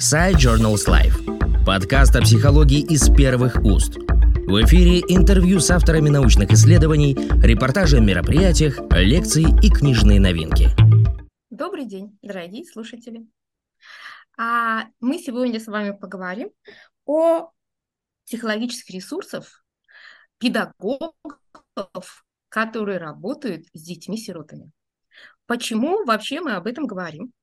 Side Journals Life. Подкаст о психологии из первых уст. В эфире интервью с авторами научных исследований, репортажи о мероприятиях, лекции и книжные новинки. Добрый день, дорогие слушатели. А мы сегодня с вами поговорим о психологических ресурсах педагогов, которые работают с детьми-сиротами. Почему вообще мы об этом говорим?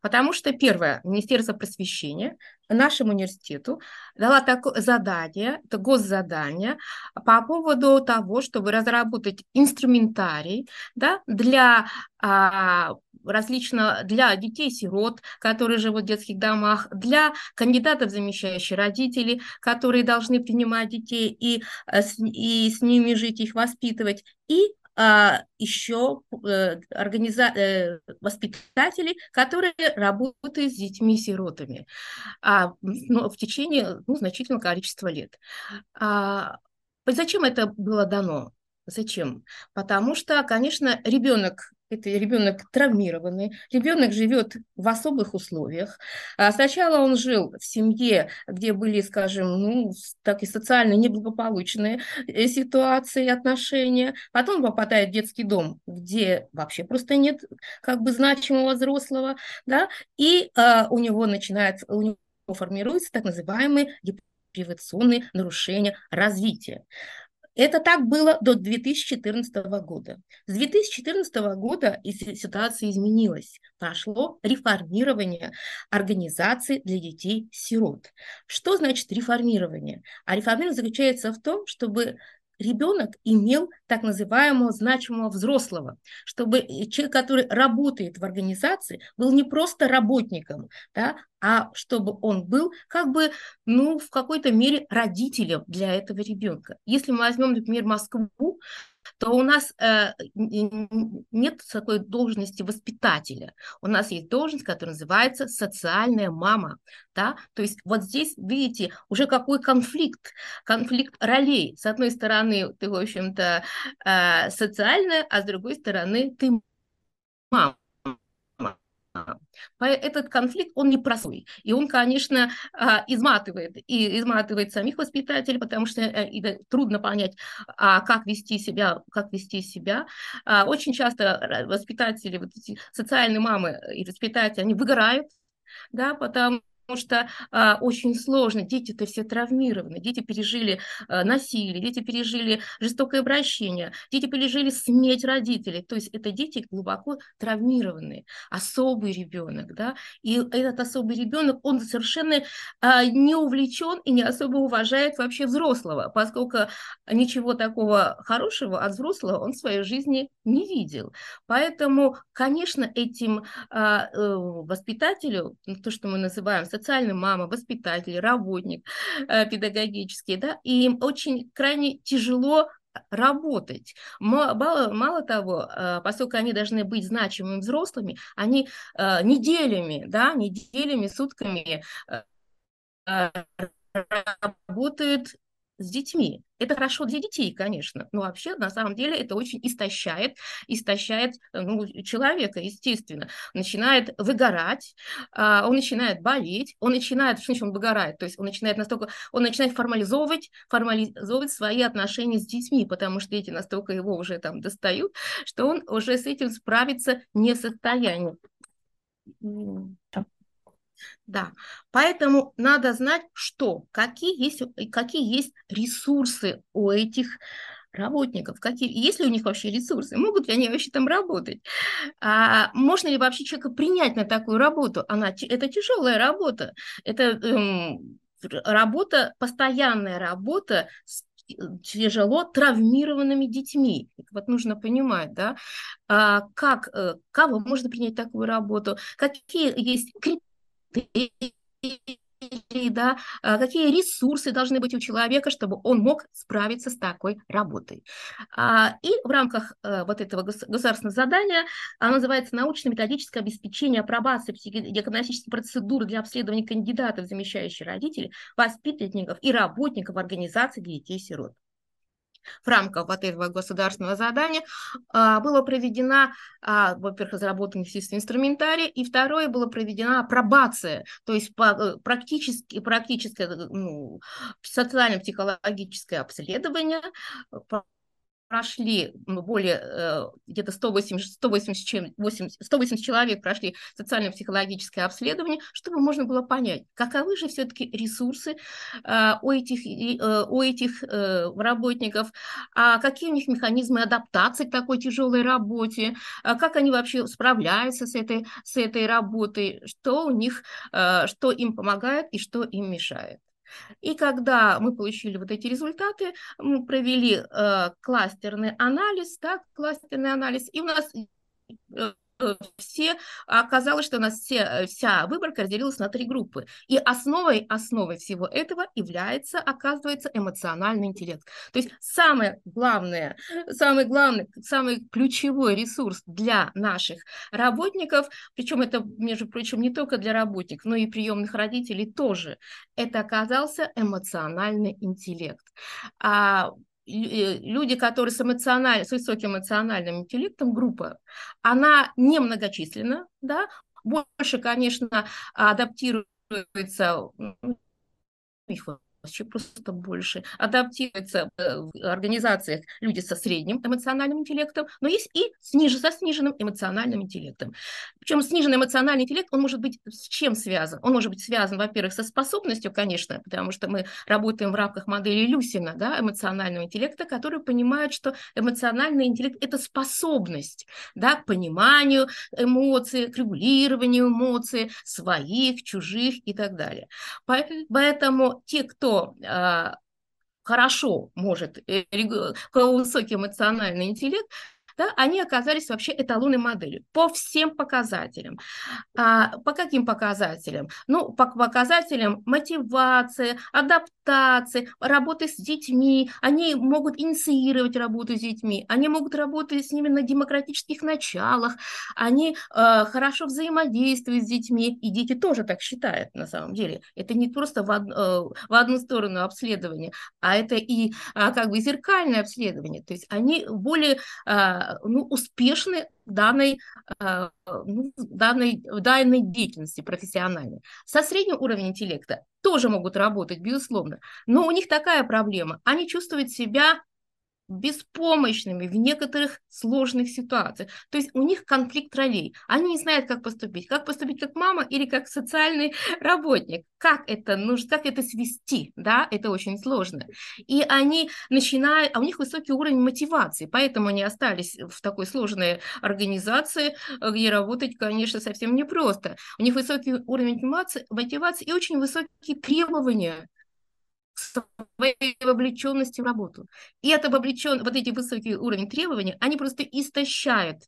Потому что, первое, Министерство просвещения нашему университету дала такое задание, это госзадание, по поводу того, чтобы разработать инструментарий да, для а, различно для детей-сирот, которые живут в детских домах, для кандидатов замещающих родителей, которые должны принимать детей и, э, и с ними жить, их воспитывать, и еще э, организа... Э, воспитатели, которые работают с детьми-сиротами а, ну, в течение ну, значительного количества лет. А, зачем это было дано? Зачем? Потому что, конечно, ребенок это ребенок травмированный, ребенок живет в особых условиях. А сначала он жил в семье, где были, скажем, ну, так и социально неблагополучные э, ситуации, отношения. Потом попадает в детский дом, где вообще просто нет как бы значимого взрослого, да, и а, у него начинает, у него формируется так называемые депривационные нарушения развития. Это так было до 2014 года. С 2014 года ситуация изменилась. Прошло реформирование организации для детей-сирот. Что значит реформирование? А реформирование заключается в том, чтобы ребенок имел так называемого значимого взрослого, чтобы человек, который работает в организации, был не просто работником, да, а чтобы он был как бы, ну, в какой-то мере родителем для этого ребенка. Если мы возьмем, например, Москву, то у нас э, нет такой должности воспитателя. У нас есть должность, которая называется социальная мама. Да? То есть вот здесь, видите, уже какой конфликт, конфликт ролей. С одной стороны, ты, в общем-то, э, социальная, а с другой стороны, ты мама. Этот конфликт, он непростой. И он, конечно, а, изматывает, и изматывает самих воспитателей, потому что э, трудно понять, а как вести себя, как вести себя. А, очень часто воспитатели, вот эти социальные мамы и воспитатели, они выгорают, да, потому что а, очень сложно. Дети-то все травмированы, дети пережили а, насилие, дети пережили жестокое обращение, дети пережили смерть родителей. То есть это дети глубоко травмированные, особый ребенок, да. И этот особый ребенок, он совершенно а, не увлечен и не особо уважает вообще взрослого, поскольку ничего такого хорошего от взрослого он в своей жизни не видел. Поэтому, конечно, этим э, воспитателю, то, что мы называем социальная мама, воспитатель, работник э, педагогический, да, и им очень крайне тяжело работать. Мало, мало того, э, поскольку они должны быть значимыми взрослыми, они э, неделями, да, неделями, сутками работают с детьми. Это хорошо для детей, конечно, но вообще на самом деле это очень истощает, истощает ну, человека, естественно. Начинает выгорать, а, он начинает болеть, он начинает, что значит он выгорает, то есть он начинает настолько, он начинает формализовывать, формализовывать свои отношения с детьми, потому что дети настолько его уже там достают, что он уже с этим справиться не в состоянии. Да, поэтому надо знать, что, какие есть, какие есть ресурсы у этих работников, какие, есть ли у них вообще ресурсы, могут ли они вообще там работать, а, можно ли вообще человека принять на такую работу, она, это тяжелая работа, это эм, работа, постоянная работа с тяжело травмированными детьми. Вот нужно понимать, да, а, как, э, кого можно принять такую работу, какие есть критерии, да, а, какие ресурсы должны быть у человека, чтобы он мог справиться с такой работой. А, и в рамках э, вот этого государственного задания оно называется научно-методическое обеспечение апробации диагностических процедур для обследования кандидатов, замещающих родителей, воспитанников и работников организаций для детей-сирот. В рамках вот этого государственного задания а, была проведена, во-первых, разработан естественный инструментарий, и второе, была проведена апробация, то есть э, практически, практическое ну, социально-психологическое обследование прошли более э, где-то 180, 180, 80, 180 человек прошли социально-психологическое обследование, чтобы можно было понять, каковы же все-таки ресурсы э, у этих, э, у этих работников, а какие у них механизмы адаптации к такой тяжелой работе, а как они вообще справляются с этой, с этой работой, что у них, что им помогает и что им мешает. И когда мы получили вот эти результаты, мы провели э, кластерный анализ, да, кластерный анализ, и у нас э, все, оказалось, что у нас все, вся выборка разделилась на три группы. И основой, основой всего этого является, оказывается, эмоциональный интеллект. То есть самое главное, самый главный, самый ключевой ресурс для наших работников, причем это, между прочим, не только для работников, но и приемных родителей тоже, это оказался эмоциональный интеллект. Э, люди, которые с, эмоциональ... с высоким эмоциональным интеллектом, группа, она немногочисленна, да, больше, конечно, адаптируется, их вообще просто больше. Адаптируются э, в организациях люди со средним эмоциональным интеллектом, но есть и сниж, со сниженным эмоциональным интеллектом. Причем сниженный эмоциональный интеллект, он может быть с чем связан? Он может быть связан, во-первых, со способностью, конечно, потому что мы работаем в рамках модели Люсина, да, эмоционального интеллекта, который понимает, что эмоциональный интеллект – это способность да, к пониманию эмоций, к регулированию эмоций, своих, чужих и так далее. Поэтому те, кто э, хорошо может, э, высокий эмоциональный интеллект, да, они оказались вообще эталонной моделью по всем показателям. А, по каким показателям? Ну, по показателям мотивации, адаптации, работы с детьми. Они могут инициировать работу с детьми, они могут работать с ними на демократических началах, они э, хорошо взаимодействуют с детьми, и дети тоже так считают на самом деле. Это не просто в, од, э, в одну сторону обследование, а это и э, как бы зеркальное обследование. То есть они более э, ну, успешны в данной, э, ну, данной, данной деятельности профессиональной. Со средним уровнем интеллекта тоже могут работать, безусловно, но у них такая проблема. Они чувствуют себя беспомощными в некоторых сложных ситуациях. То есть у них конфликт ролей. Они не знают, как поступить. Как поступить как мама или как социальный работник. Как это нужно, как это свести, да, это очень сложно. И они начинают, а у них высокий уровень мотивации, поэтому они остались в такой сложной организации, где работать, конечно, совсем непросто. У них высокий уровень мотивации, мотивации и очень высокие требования своей вовлеченности в работу. И это вовлечен, вот эти высокие уровни требований, они просто истощают,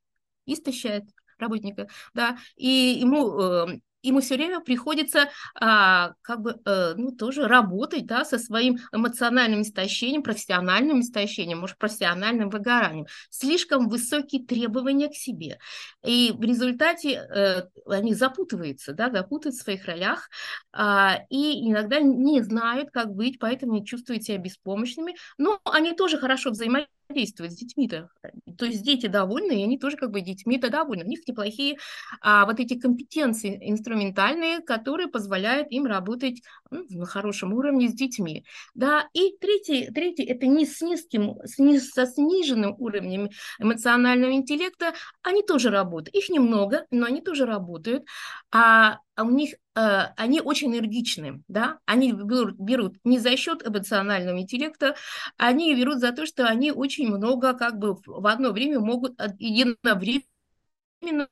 истощают работника, да, и ему э, ему все время приходится а, как бы а, ну тоже работать да со своим эмоциональным истощением профессиональным истощением может профессиональным выгоранием. Слишком высокие требования к себе. И в результате а, они запутываются да запутывают в своих ролях а, и иногда не знают как быть поэтому не чувствуют себя беспомощными. Но они тоже хорошо взаимодействуют действует с детьми-то. То есть дети довольны, и они тоже как бы детьми-то довольны. У них неплохие а, вот эти компетенции инструментальные, которые позволяют им работать ну, на хорошем уровне с детьми. Да, и третий, третий это не с низким, с, не, со сниженным уровнем эмоционального интеллекта, они тоже работают. Их немного, но они тоже работают. А, а у них они очень энергичны, да, они берут, берут не за счет эмоционального интеллекта, они берут за то, что они очень много как бы в одно время могут единовременно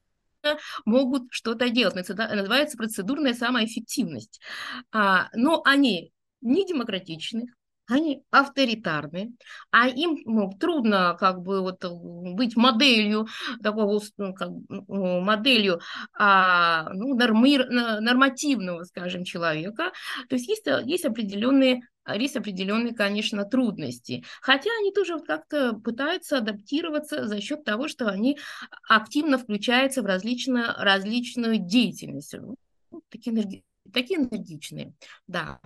могут что-то делать. Называется процедурная самоэффективность. А, но они не демократичны, они авторитарны, а им ну, трудно как бы вот быть моделью такого ну, как, моделью а, ну, нормир, нормативного, скажем, человека. То есть есть, есть определенные есть определенные, конечно, трудности. Хотя они тоже как-то пытаются адаптироваться за счет того, что они активно включаются в различную, различную деятельность. Ну, такие, такие энергичные, да.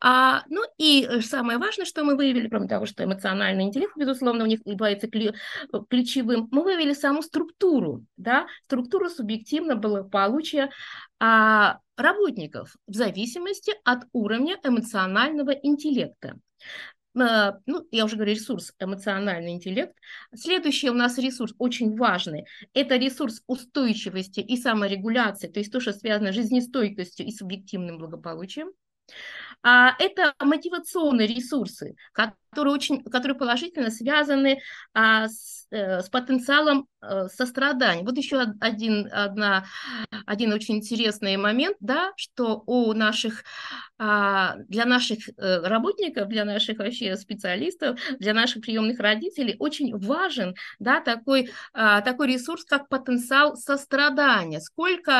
А, ну и э, самое важное, что мы выявили, кроме того, что эмоциональный интеллект, безусловно, у них является э, ключевым, мы выявили саму структуру, да, структуру субъективного благополучия а, работников в зависимости от уровня эмоционального интеллекта а, ну, я уже говорю, ресурс эмоциональный интеллект. Следующий у нас ресурс очень важный. Это ресурс устойчивости и саморегуляции, то есть то, что связано с жизнестойкостью и субъективным благополучием. А, это мотивационные ресурсы, которые, очень, которые положительно связаны а, с, э, с потенциалом э, сострадания. Вот еще один, одна, один очень интересный момент, да, что у наших, а, для наших э, работников, для наших вообще специалистов, для наших приемных родителей очень важен да, такой, а, такой ресурс, как потенциал сострадания. Сколько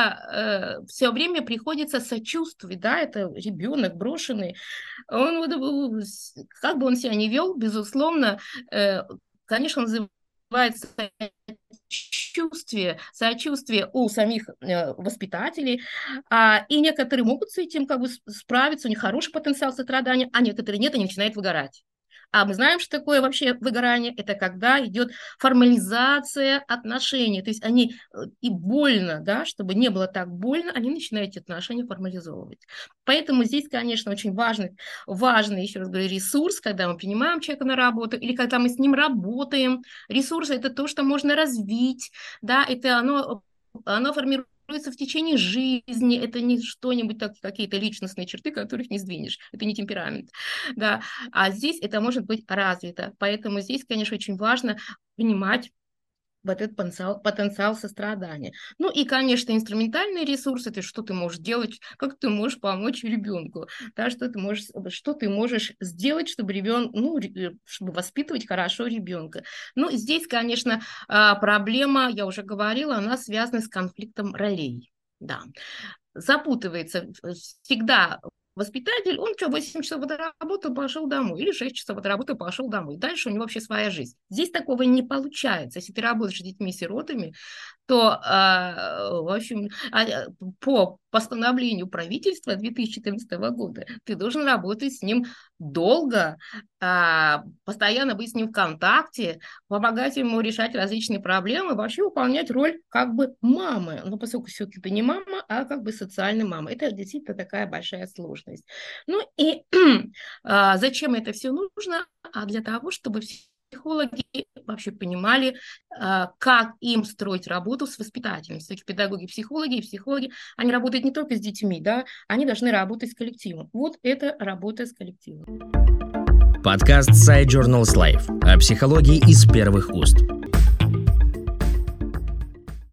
э, все время приходится сочувствовать, да, это ребенок брошенный, он вот, как бы он себя не вел, безусловно, э, конечно, называется сочувствие, сочувствие у самих э, воспитателей, а, и некоторые могут с этим как бы справиться, у них хороший потенциал сострадания, а некоторые нет, они начинают выгорать. А мы знаем, что такое вообще выгорание. Это когда идет формализация отношений. То есть они э, и больно, да, чтобы не было так больно, они начинают эти отношения формализовывать. Поэтому здесь, конечно, очень важный, важный, еще раз говорю, ресурс, когда мы принимаем человека на работу или когда мы с ним работаем. Ресурсы – это то, что можно развить, да, это оно, оно формирует формируется в течение жизни, это не что-нибудь, так, какие-то личностные черты, которых не сдвинешь, это не темперамент, да, а здесь это может быть развито, поэтому здесь, конечно, очень важно понимать вот этот потенциал, потенциал сострадания. Ну и, конечно, инструментальные ресурсы, это что ты можешь делать, как ты можешь помочь ребенку, да, что ты можешь, что ты можешь сделать, чтобы ребенок, ну, э, чтобы воспитывать хорошо ребенка. Ну, здесь, конечно, а, проблема, я уже говорила, она связана с конфликтом ролей. Да, запутывается всегда Воспитатель, он что, 8 часов отработал, пошел домой, или 6 часов отработал, пошел домой. Дальше у него вообще своя жизнь. Здесь такого не получается. Если ты работаешь с детьми-сиротами, то, э, в общем, а, э, по постановлению правительства 2014 года ты должен работать с ним долго, э, постоянно быть с ним в контакте, помогать ему решать различные проблемы, вообще выполнять роль как бы мамы. Но поскольку все-таки ты не мама, а как бы социальная мама. Это действительно такая большая сложность. Ну и зачем это все нужно? А для того, чтобы все психологи вообще понимали, а, как им строить работу с воспитателями. Все-таки педагоги, психологи и психологи, они работают не только с детьми, да, они должны работать с коллективом. Вот это работа с коллективом. Подкаст Side Journals Life о психологии из первых уст.